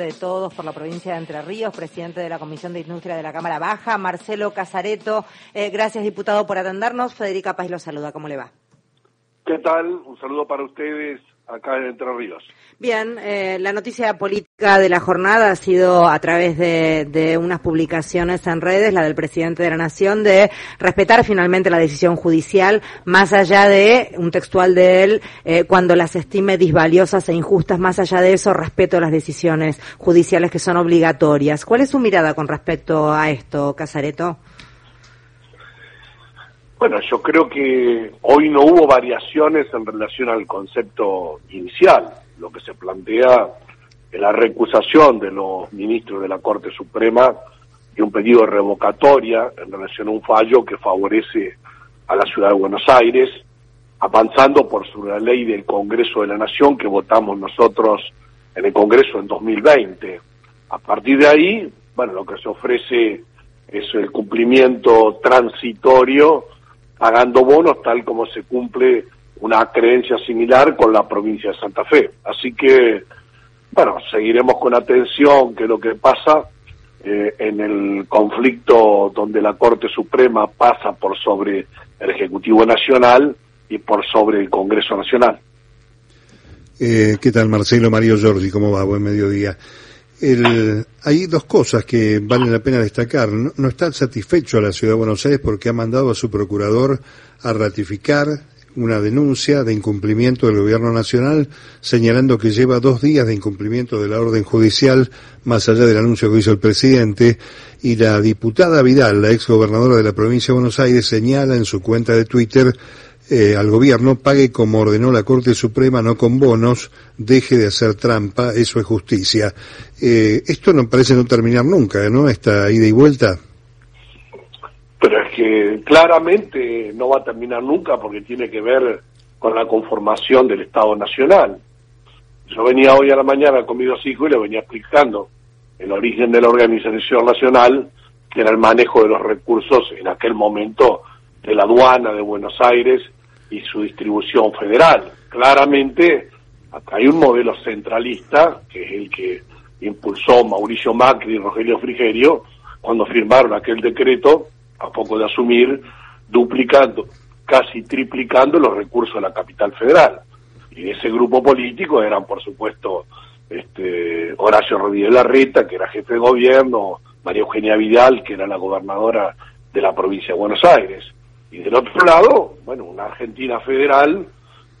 de todos por la provincia de Entre Ríos, presidente de la Comisión de Industria de la Cámara Baja, Marcelo Casareto. Eh, gracias, diputado, por atendernos. Federica Paz lo saluda. ¿Cómo le va? ¿Qué tal? Un saludo para ustedes acá en Ríos. Bien, eh, la noticia política de la jornada ha sido a través de, unas publicaciones en redes, la del presidente de la Nación, de respetar finalmente la decisión judicial, más allá de un textual de él, eh, cuando las estime disvaliosas e injustas, más allá de eso, respeto las decisiones judiciales que son obligatorias. ¿Cuál es su mirada con respecto a esto, Casareto? Bueno, yo creo que hoy no hubo variaciones en relación al concepto inicial. Lo que se plantea es la recusación de los ministros de la Corte Suprema y un pedido de revocatoria en relación a un fallo que favorece a la ciudad de Buenos Aires, avanzando por sobre la ley del Congreso de la Nación que votamos nosotros en el Congreso en 2020. A partir de ahí, bueno, lo que se ofrece es el cumplimiento transitorio pagando bonos tal como se cumple una creencia similar con la provincia de Santa Fe. Así que, bueno, seguiremos con atención qué es lo que pasa eh, en el conflicto donde la Corte Suprema pasa por sobre el Ejecutivo Nacional y por sobre el Congreso Nacional. Eh, ¿Qué tal, Marcelo Mario Giorgi? ¿Cómo va? Buen mediodía. El, hay dos cosas que valen la pena destacar. No, está satisfecho a la Ciudad de Buenos Aires porque ha mandado a su procurador a ratificar una denuncia de incumplimiento del Gobierno Nacional, señalando que lleva dos días de incumplimiento de la orden judicial, más allá del anuncio que hizo el presidente, y la diputada Vidal, la ex gobernadora de la provincia de Buenos Aires, señala en su cuenta de Twitter eh, al gobierno pague como ordenó la Corte Suprema, no con bonos, deje de hacer trampa, eso es justicia. Eh, esto no parece no terminar nunca, ¿no? Esta ida y vuelta. Pero es que claramente no va a terminar nunca porque tiene que ver con la conformación del Estado Nacional. Yo venía hoy a la mañana con mis dos y le venía explicando el origen de la organización nacional, que era el manejo de los recursos en aquel momento de la aduana de Buenos Aires y su distribución federal. Claramente, hay un modelo centralista, que es el que impulsó Mauricio Macri y Rogelio Frigerio, cuando firmaron aquel decreto, a poco de asumir, duplicando, casi triplicando los recursos de la capital federal. Y ese grupo político eran, por supuesto, este, Horacio Rodríguez Larreta, que era jefe de gobierno, María Eugenia Vidal, que era la gobernadora de la provincia de Buenos Aires. Y del otro lado, bueno, una Argentina federal,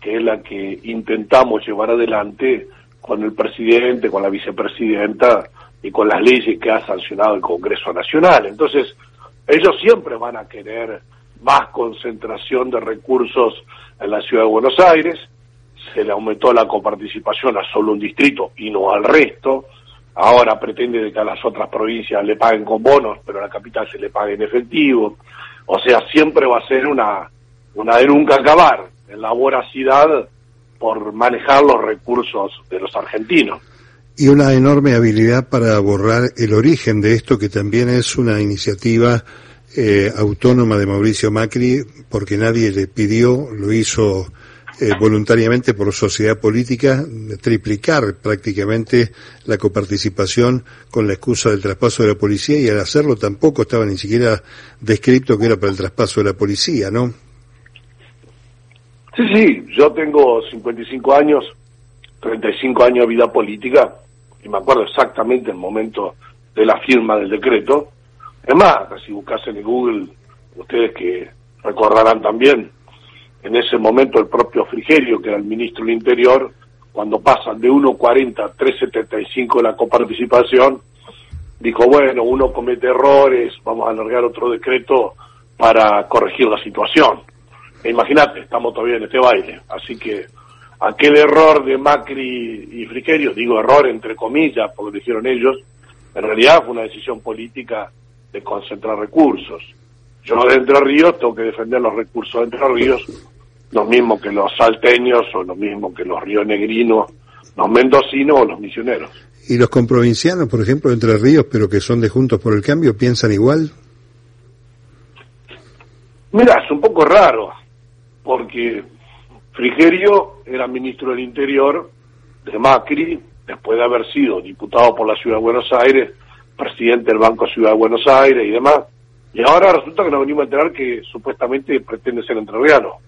que es la que intentamos llevar adelante con el presidente, con la vicepresidenta y con las leyes que ha sancionado el Congreso Nacional. Entonces, ellos siempre van a querer más concentración de recursos en la ciudad de Buenos Aires, se le aumentó la coparticipación a solo un distrito y no al resto, ahora pretende que a las otras provincias le paguen con bonos, pero a la capital se le pague en efectivo. O sea, siempre va a ser una, una de nunca acabar en la voracidad por manejar los recursos de los argentinos. Y una enorme habilidad para borrar el origen de esto, que también es una iniciativa eh, autónoma de Mauricio Macri, porque nadie le pidió, lo hizo eh, voluntariamente por sociedad política triplicar prácticamente la coparticipación con la excusa del traspaso de la policía y al hacerlo tampoco estaba ni siquiera descrito que era para el traspaso de la policía, ¿no? Sí, sí, yo tengo 55 años, 35 años de vida política y me acuerdo exactamente el momento de la firma del decreto. Es más, si buscas en Google, ustedes que recordarán también, en ese momento el propio Frigerio, que era el ministro del Interior, cuando pasan de 1,40 a 3,75 de la coparticipación, dijo, bueno, uno comete errores, vamos a alargar otro decreto para corregir la situación. E imagínate, estamos todavía en este baile. Así que aquel error de Macri y Frigerio, digo error entre comillas, porque lo dijeron ellos, en realidad fue una decisión política de concentrar recursos. Yo de Entre Ríos tengo que defender los recursos de Entre Ríos lo mismo que los salteños o lo mismo que los rionegrinos, los mendocinos o los misioneros. ¿Y los comprovincianos, por ejemplo, de Entre Ríos, pero que son de Juntos por el Cambio, piensan igual? Mira, es un poco raro, porque Frigerio era ministro del Interior de Macri después de haber sido diputado por la Ciudad de Buenos Aires, presidente del Banco Ciudad de Buenos Aires y demás. Y ahora resulta que nos venimos a enterar que supuestamente pretende ser entrerriano.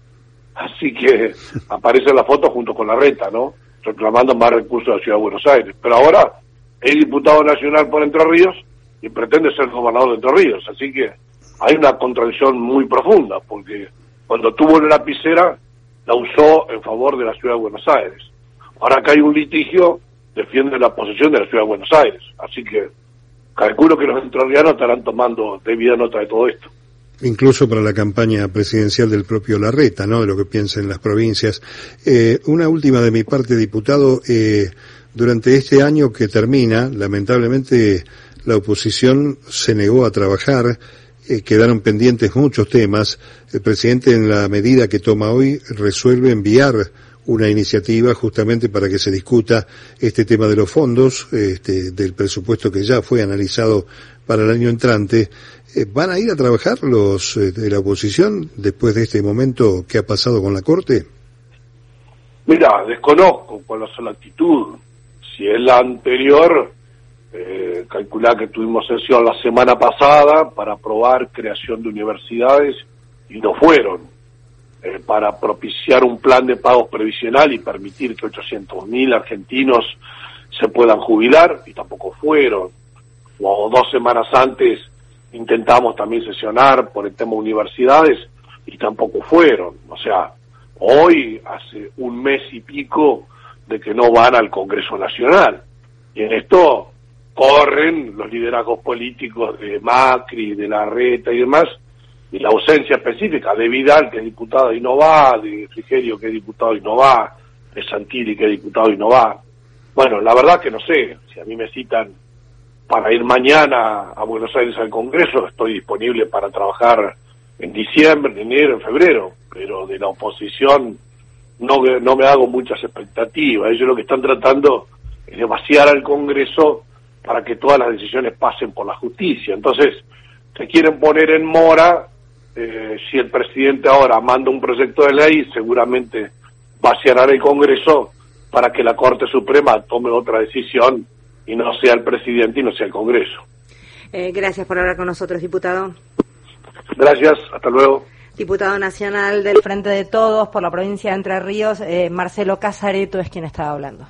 Así que aparece la foto junto con la reta, ¿no? Reclamando más recursos de la Ciudad de Buenos Aires. Pero ahora es diputado nacional por Entre Ríos y pretende ser gobernador de Entre Ríos. Así que hay una contradicción muy profunda, porque cuando tuvo la lapicera la usó en favor de la Ciudad de Buenos Aires. Ahora que hay un litigio, defiende la posesión de la Ciudad de Buenos Aires. Así que calculo que los entrerrianos estarán tomando debida nota de todo esto. Incluso para la campaña presidencial del propio Larreta, ¿no? De lo que piensa en las provincias. Eh, una última de mi parte, diputado. Eh, durante este año que termina, lamentablemente la oposición se negó a trabajar, eh, quedaron pendientes muchos temas. El presidente, en la medida que toma hoy, resuelve enviar una iniciativa justamente para que se discuta este tema de los fondos, este, del presupuesto que ya fue analizado para el año entrante. Eh, ¿Van a ir a trabajar los eh, de la oposición después de este momento que ha pasado con la Corte? Mira, desconozco cuál es la actitud. Si es la anterior, eh, calcular que tuvimos sesión la semana pasada para aprobar creación de universidades y no fueron eh, para propiciar un plan de pagos previsional y permitir que 800.000 argentinos se puedan jubilar, y tampoco fueron. O dos semanas antes intentamos también sesionar por el tema universidades, y tampoco fueron. O sea, hoy hace un mes y pico de que no van al Congreso Nacional. Y en esto corren los liderazgos políticos de Macri, de Larreta y demás, y la ausencia específica de Vidal, que es diputado y no va, de Frigerio, que es diputado y no va, de Santilli, que es diputado y no va. Bueno, la verdad que no sé, si a mí me citan para ir mañana a Buenos Aires al Congreso, estoy disponible para trabajar en diciembre, en enero, en febrero, pero de la oposición no, no me hago muchas expectativas. Ellos lo que están tratando es de vaciar al Congreso para que todas las decisiones pasen por la justicia. Entonces, se quieren poner en mora eh, si el presidente ahora manda un proyecto de ley, seguramente vaciará el Congreso para que la Corte Suprema tome otra decisión y no sea el presidente y no sea el Congreso. Eh, gracias por hablar con nosotros, diputado. Gracias, hasta luego. Diputado Nacional del Frente de Todos por la provincia de Entre Ríos, eh, Marcelo Casareto es quien estaba hablando.